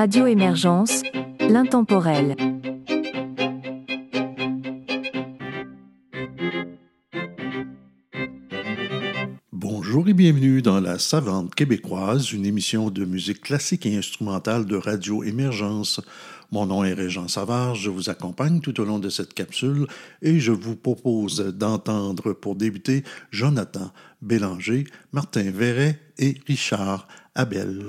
Radio Émergence, l'intemporel. Bonjour et bienvenue dans La Savante québécoise, une émission de musique classique et instrumentale de Radio Émergence. Mon nom est Régent Savard, je vous accompagne tout au long de cette capsule et je vous propose d'entendre pour débuter Jonathan Bélanger, Martin Verret et Richard Abel.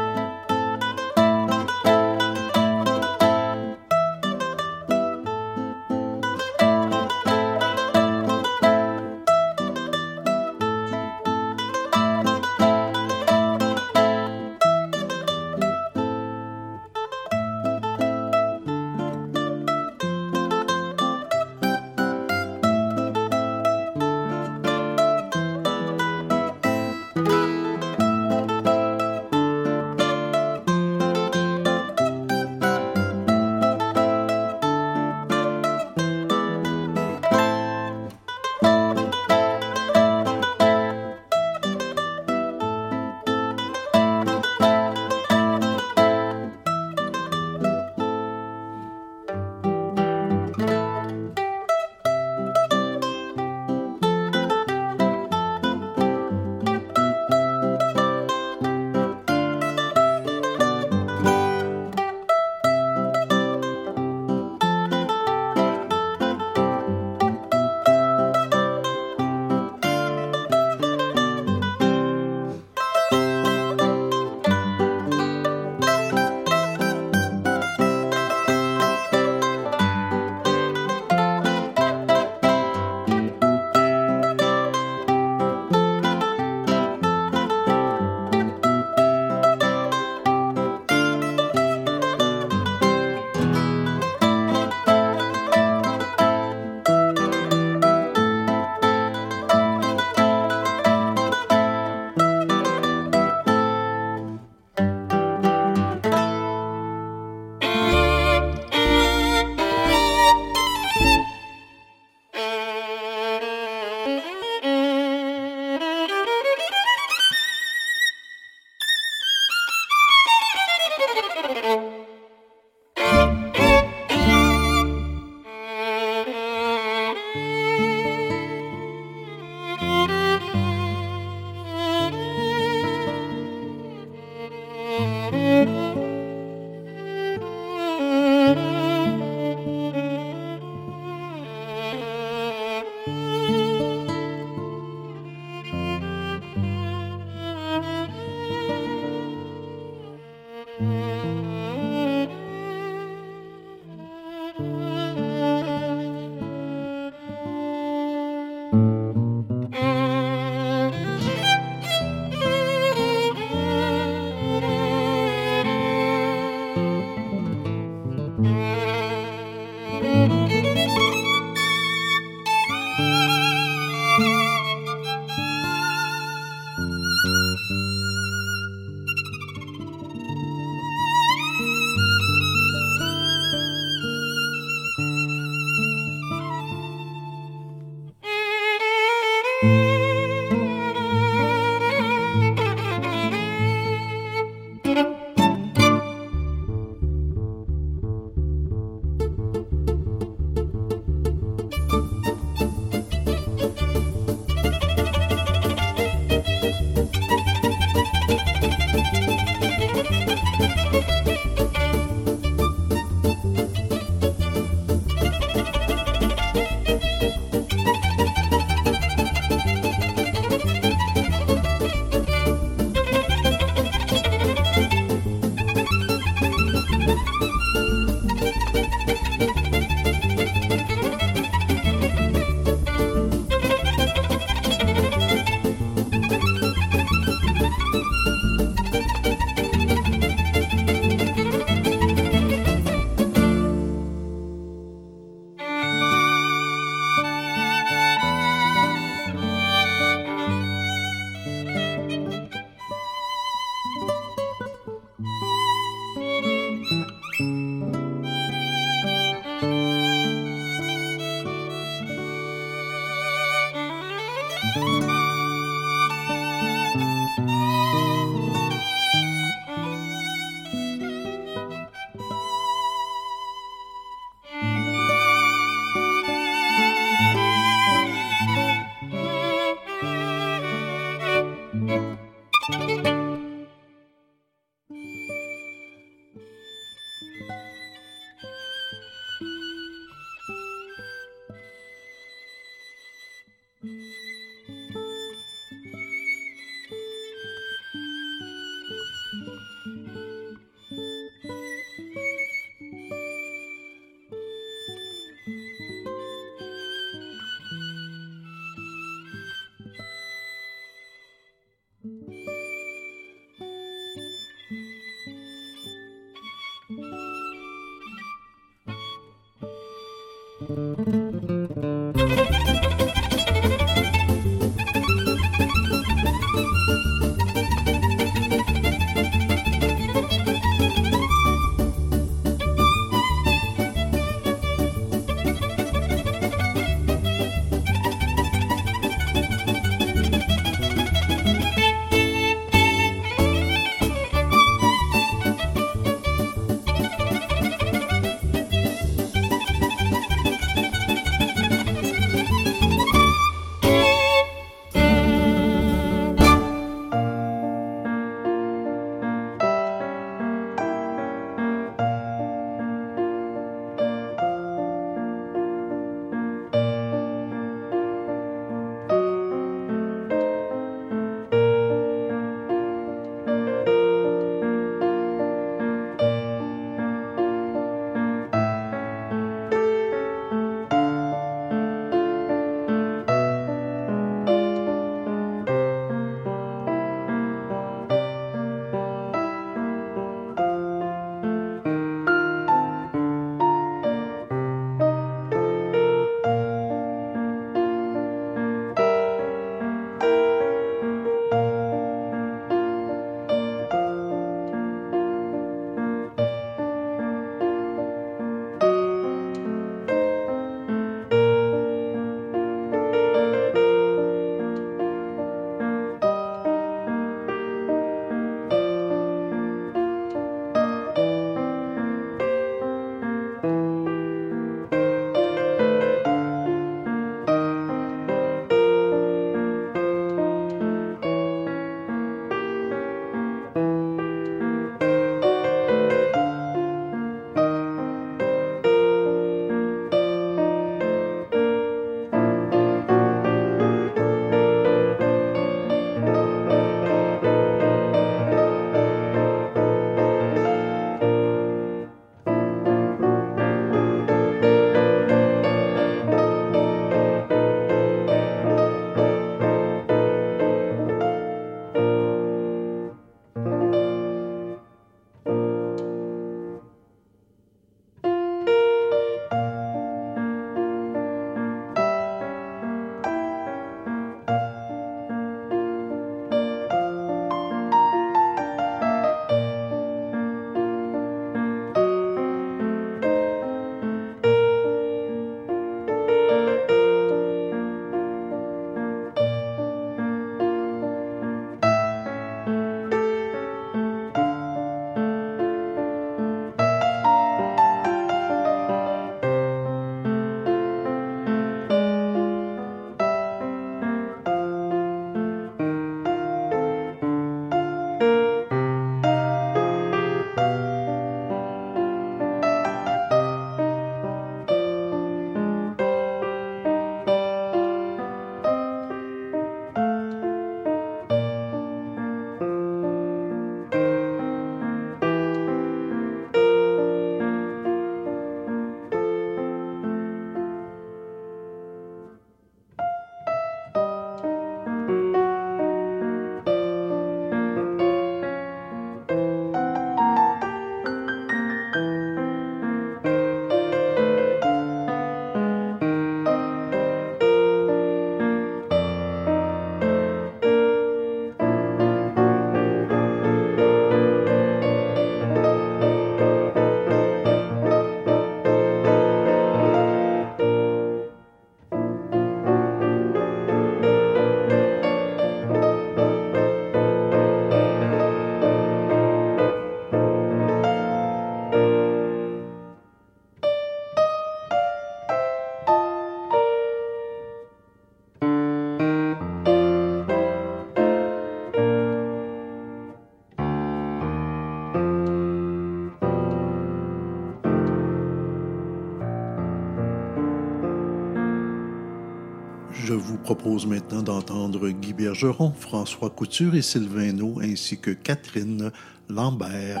Propose maintenant d'entendre Guy Bergeron, François Couture et Sylvain ainsi que Catherine Lambert.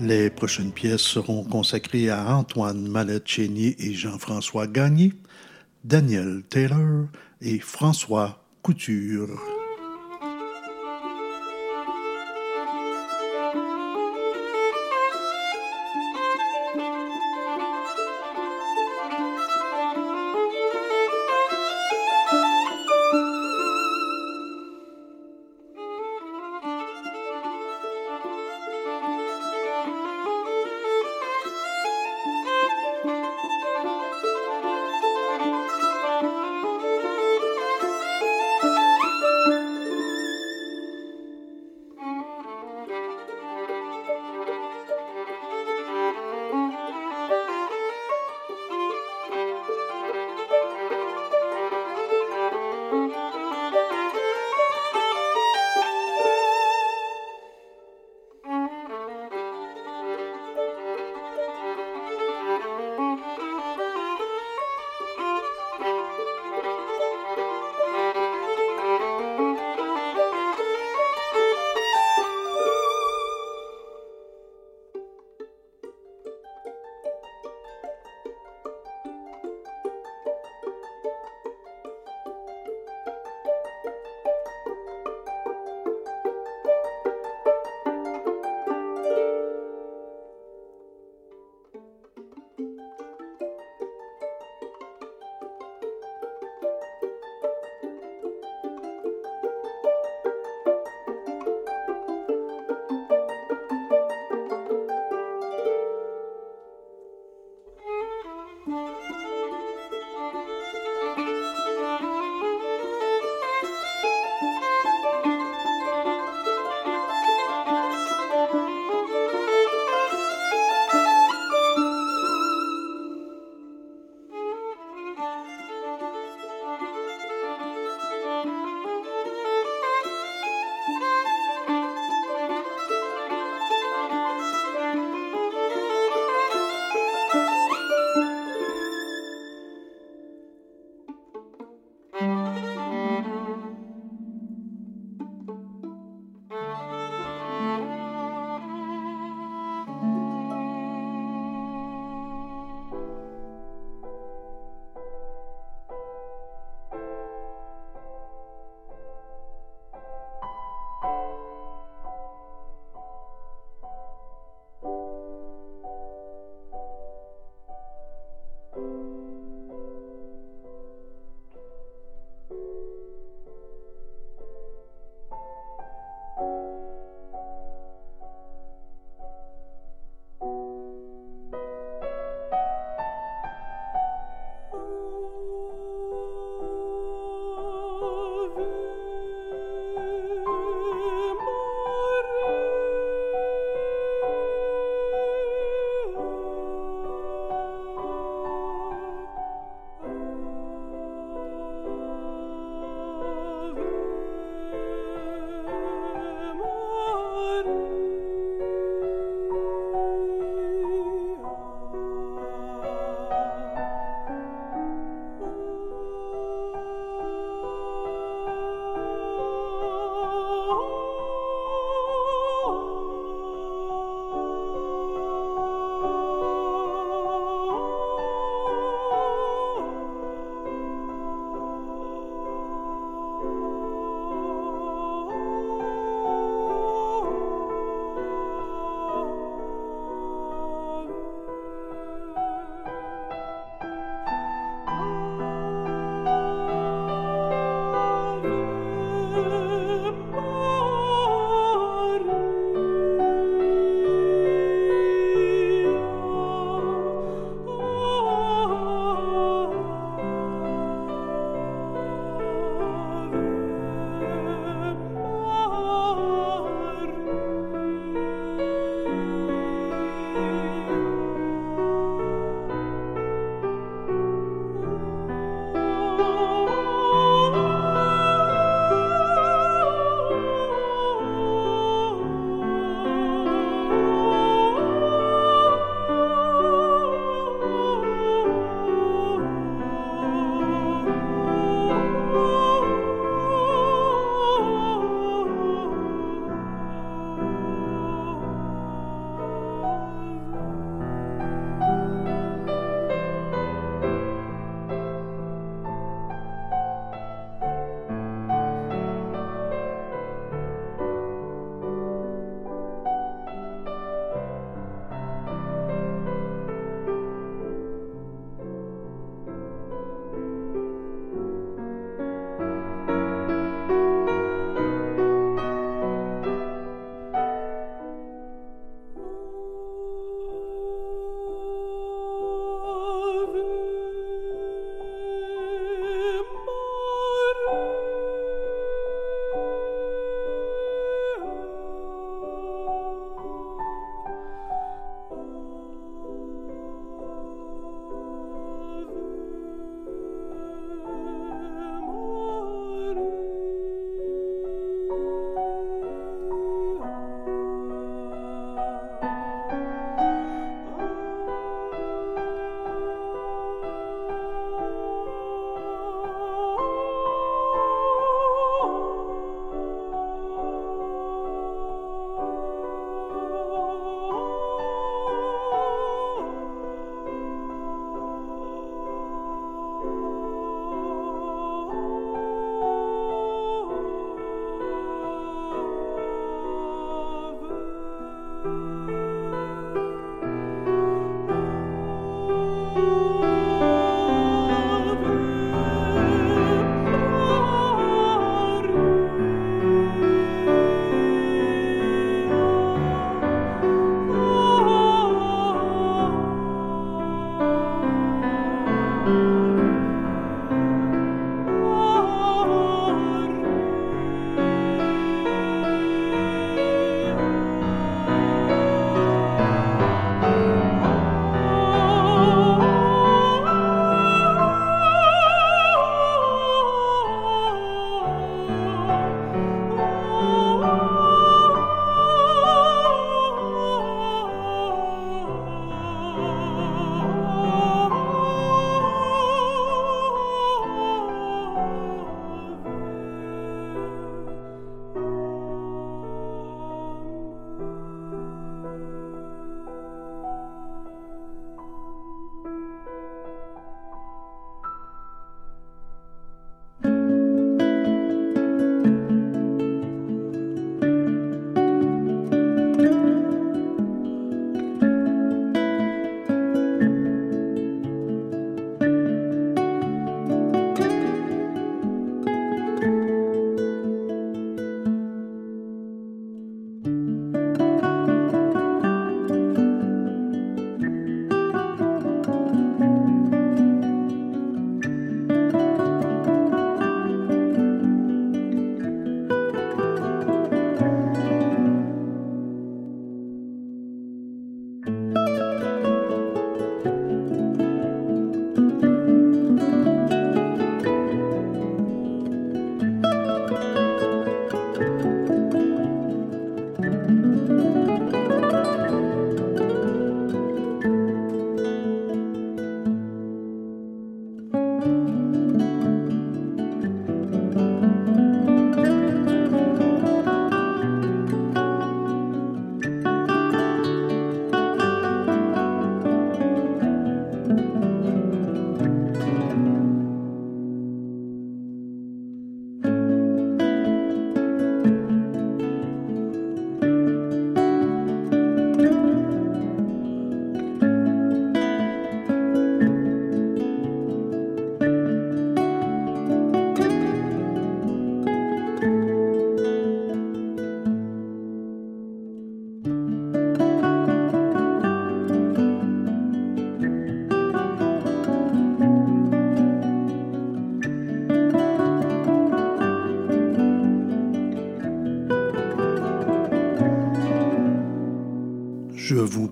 Les prochaines pièces seront consacrées à Antoine Mallet-Chénier et Jean-François Gagné, Daniel Taylor et François Couture.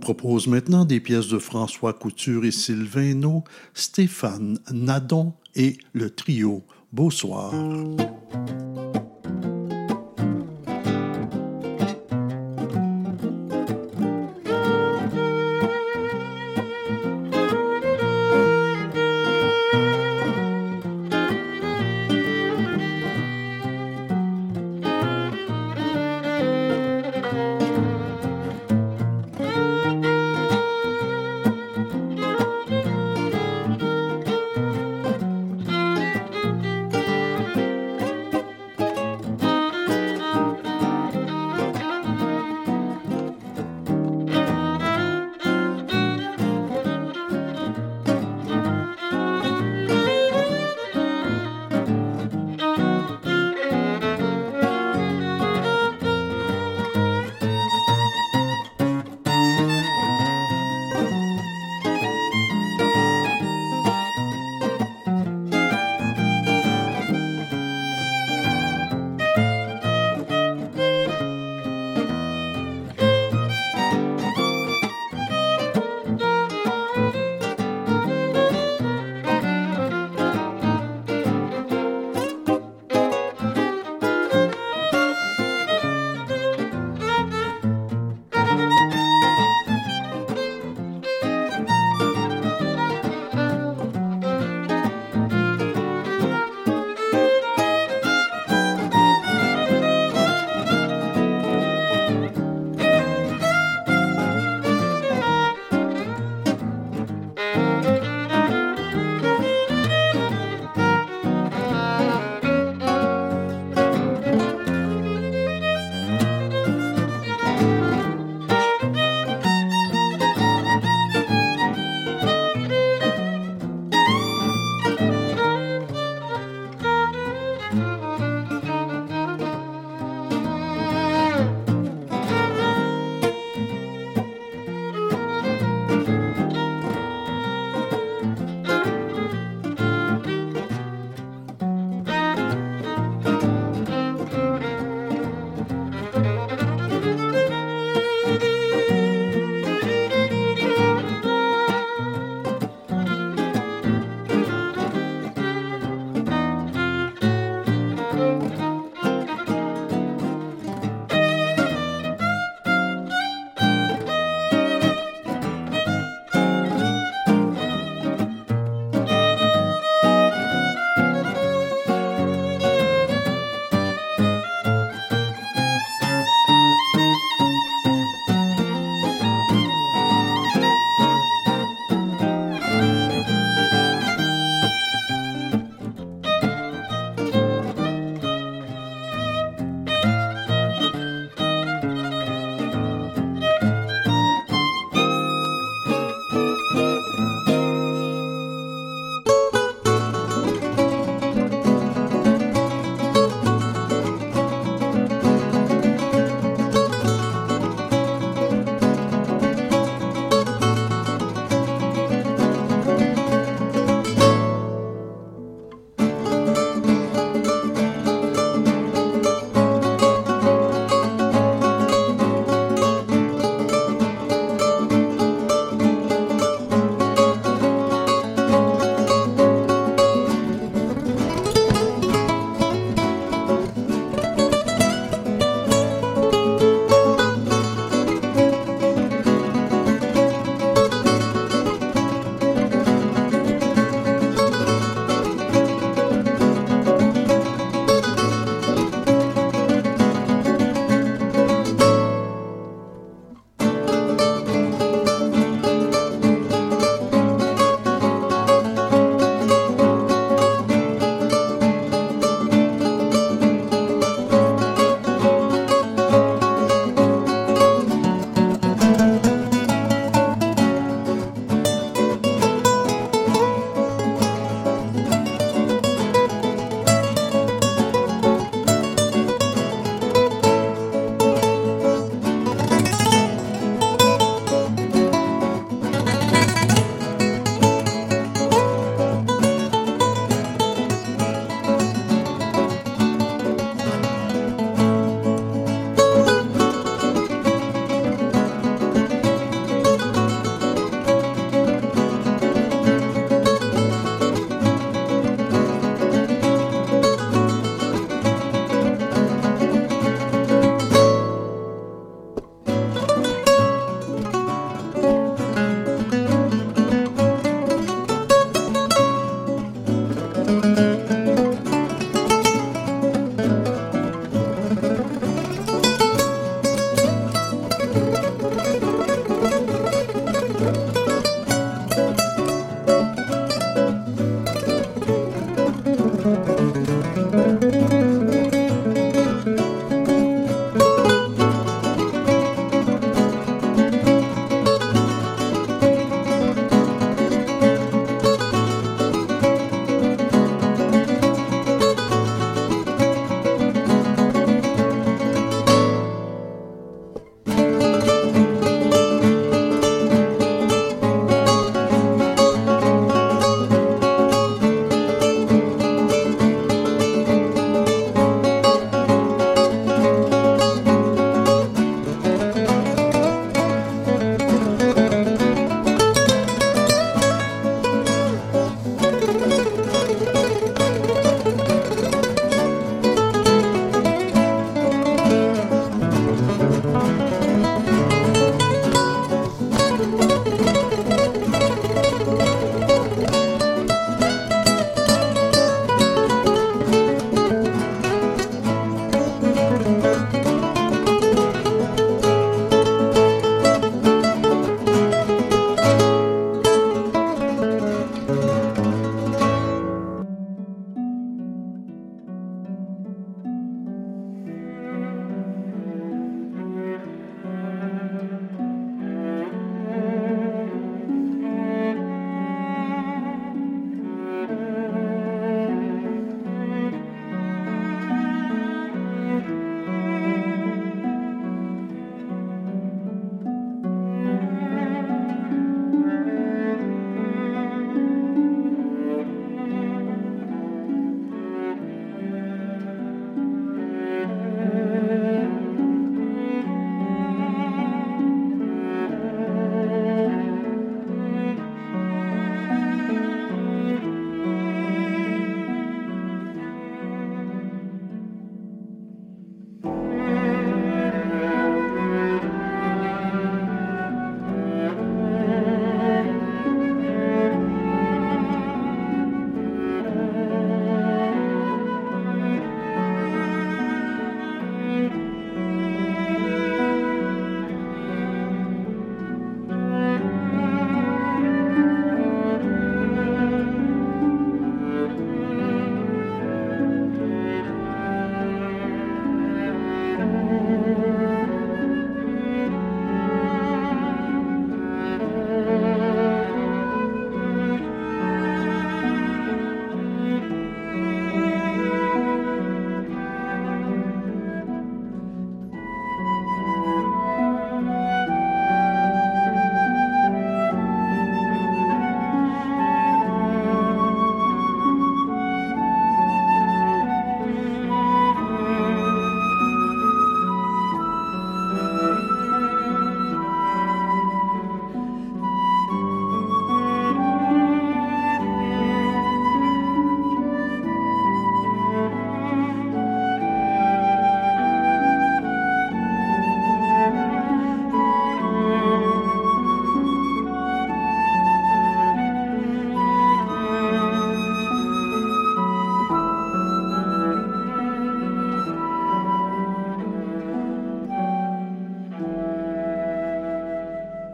Propose maintenant des pièces de François Couture et Sylvain No, Stéphane Nadon et le trio. Beau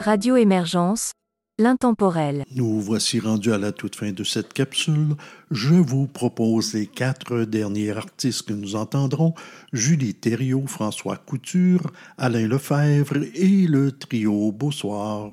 Radio Émergence, l'intemporel. Nous voici rendus à la toute fin de cette capsule. Je vous propose les quatre derniers artistes que nous entendrons Julie Thériault, François Couture, Alain Lefebvre et le trio Beausoir.